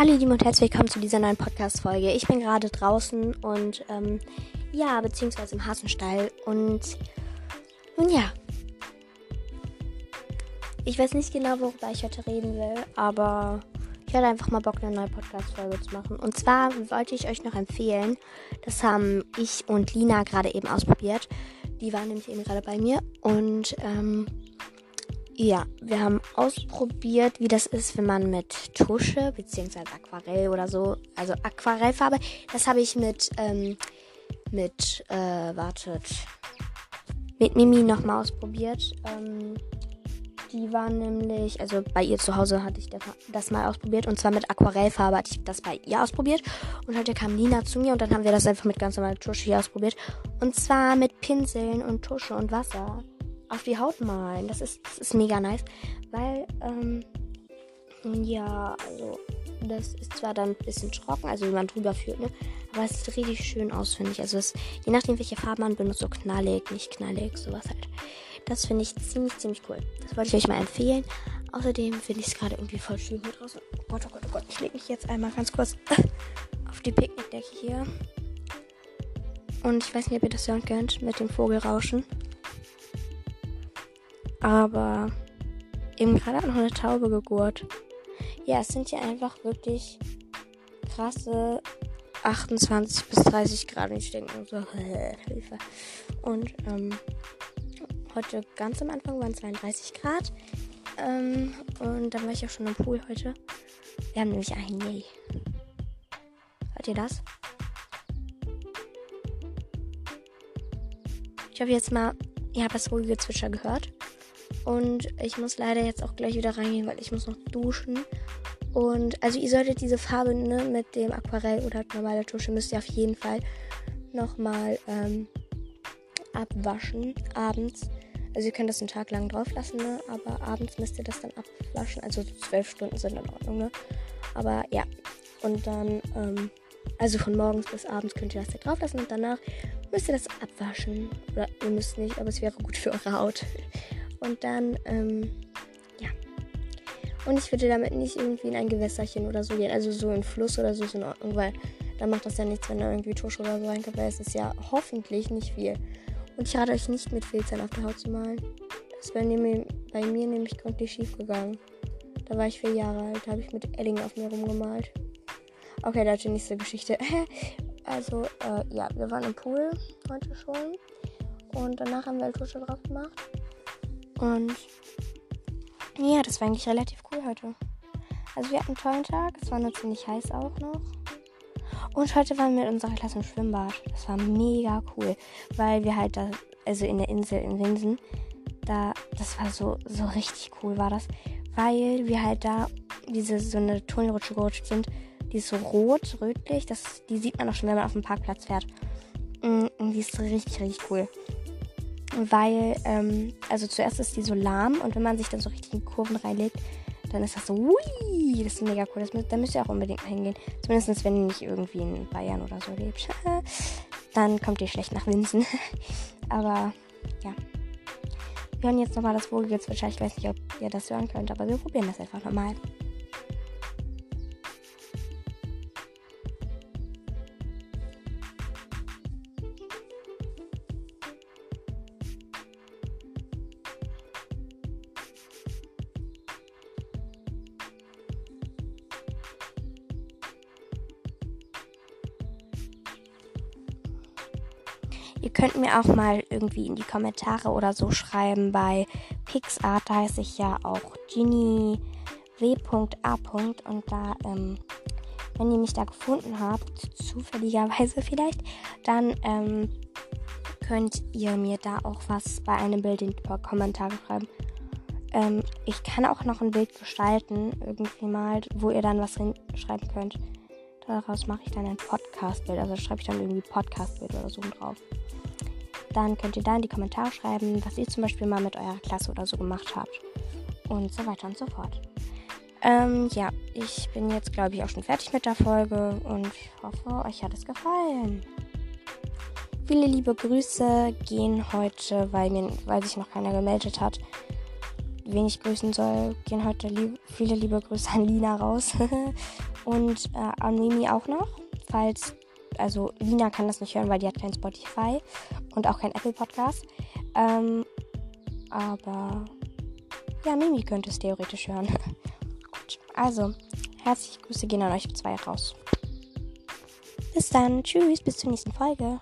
Hallo lieben und herzlich willkommen zu dieser neuen Podcast-Folge. Ich bin gerade draußen und ähm, ja, beziehungsweise im Hasenstall und nun ja. Ich weiß nicht genau, worüber ich heute reden will, aber ich hatte einfach mal Bock, eine neue Podcast-Folge zu machen. Und zwar wollte ich euch noch empfehlen, das haben ich und Lina gerade eben ausprobiert. Die waren nämlich eben gerade bei mir und ähm, ja, wir haben ausprobiert, wie das ist, wenn man mit Tusche bzw. Aquarell oder so, also Aquarellfarbe, das habe ich mit, ähm, mit, äh, wartet, mit Mimi nochmal ausprobiert. Ähm, die war nämlich, also bei ihr zu Hause hatte ich das mal ausprobiert und zwar mit Aquarellfarbe hatte ich das bei ihr ausprobiert und heute kam Lina zu mir und dann haben wir das einfach mit ganz normaler Tusche hier ausprobiert und zwar mit Pinseln und Tusche und Wasser auf die Haut malen. Das ist, das ist mega nice, weil, ähm, ja, also, das ist zwar dann ein bisschen trocken, also wie man drüber führt, ne? Aber es sieht richtig schön aus, finde ich. Also, es, je nachdem, welche Farbe man benutzt, so knallig, nicht knallig, sowas halt. Das finde ich ziemlich, ziemlich cool. Das wollte ich euch mal empfehlen. Außerdem finde ich es gerade irgendwie voll schön hier draußen. Oh Gott, oh Gott, oh Gott. Ich lege mich jetzt einmal ganz kurz auf die Picknickdecke hier. Und ich weiß nicht, ob ihr das hören könnt mit dem Vogelrauschen. Aber eben gerade hat noch eine Taube gegurt. Ja, es sind hier einfach wirklich krasse 28 bis 30 Grad. Und ich denke mir so, Hilfe. Und ähm, heute ganz am Anfang waren 32 Grad. Ähm, und dann war ich auch schon im Pool heute. Wir haben nämlich ein Yay. Hört ihr das? Ich hoffe jetzt mal, ihr habt das ruhige Zwitscher gehört. Und ich muss leider jetzt auch gleich wieder reingehen, weil ich muss noch duschen. Und also ihr solltet diese Farbe ne, mit dem Aquarell oder normaler Tusche müsst ihr auf jeden Fall nochmal ähm, abwaschen abends. Also ihr könnt das einen Tag lang drauf lassen, ne? aber abends müsst ihr das dann abwaschen. Also zwölf Stunden sind in Ordnung, ne? Aber ja. Und dann, ähm, also von morgens bis abends könnt ihr das da drauf lassen und danach müsst ihr das abwaschen. Oder ihr müsst nicht, aber es wäre gut für eure Haut. Und dann, ähm, ja. Und ich würde damit nicht irgendwie in ein Gewässerchen oder so gehen. Also so in Fluss oder so ist in Ordnung, weil dann macht das ja nichts, wenn da irgendwie Tusche oder so reinkommt, weil es ist ja hoffentlich nicht viel. Und ich rate euch nicht mit Filzern auf der Haut zu malen. Das wäre bei mir nämlich gründlich schief gegangen. Da war ich vier Jahre alt, habe ich mit Edding auf mir rumgemalt. Okay, da ist die nächste Geschichte. also, äh, ja, wir waren im Pool heute schon. Und danach haben wir Tusche drauf gemacht. Und ja, das war eigentlich relativ cool heute. Also wir hatten einen tollen Tag. Es war nur ziemlich heiß auch noch. Und heute waren wir mit unserer Klasse im Schwimmbad. Das war mega cool, weil wir halt da, also in der Insel in Winsen, da, das war so, so richtig cool war das, weil wir halt da diese so eine Turnrutsche gerutscht sind. Die ist so rot, rötlich. Das, die sieht man auch schon, wenn man auf dem Parkplatz fährt. Mm, und die ist richtig, richtig cool weil, ähm, also zuerst ist die so lahm und wenn man sich dann so richtig in Kurven reinlegt, dann ist das so, ui, das ist mega cool. Das, da müsst ihr auch unbedingt mal hingehen. Zumindest wenn ihr nicht irgendwie in Bayern oder so lebt. dann kommt ihr schlecht nach Winsen. aber ja. Wir hören jetzt nochmal das Vogelgezwitscher. Ich weiß nicht, ob ihr das hören könnt, aber wir probieren das einfach nochmal. Ihr könnt mir auch mal irgendwie in die Kommentare oder so schreiben. Bei Pixart da heiße ich ja auch W.A. Und da, ähm, wenn ihr mich da gefunden habt, zufälligerweise vielleicht, dann ähm, könnt ihr mir da auch was bei einem Bild in die Kommentare schreiben. Ähm, ich kann auch noch ein Bild gestalten, irgendwie mal, wo ihr dann was hinschreiben könnt. Daraus mache ich dann ein Podcast-Bild. Also schreibe ich dann irgendwie Podcast-Bild oder so drauf. Dann könnt ihr da in die Kommentare schreiben, was ihr zum Beispiel mal mit eurer Klasse oder so gemacht habt. Und so weiter und so fort. Ähm, ja, ich bin jetzt, glaube ich, auch schon fertig mit der Folge und hoffe, euch hat es gefallen. Viele liebe Grüße gehen heute, weil, mir, weil sich noch keiner gemeldet hat, wen ich grüßen soll, gehen heute lieb, viele liebe Grüße an Lina raus. Und äh, an Mimi auch noch, falls, also Lina kann das nicht hören, weil die hat kein Spotify und auch kein Apple Podcast. Ähm, aber ja, Mimi könnte es theoretisch hören. Gut, also herzliche Grüße gehen an euch zwei raus. Bis dann, tschüss, bis zur nächsten Folge.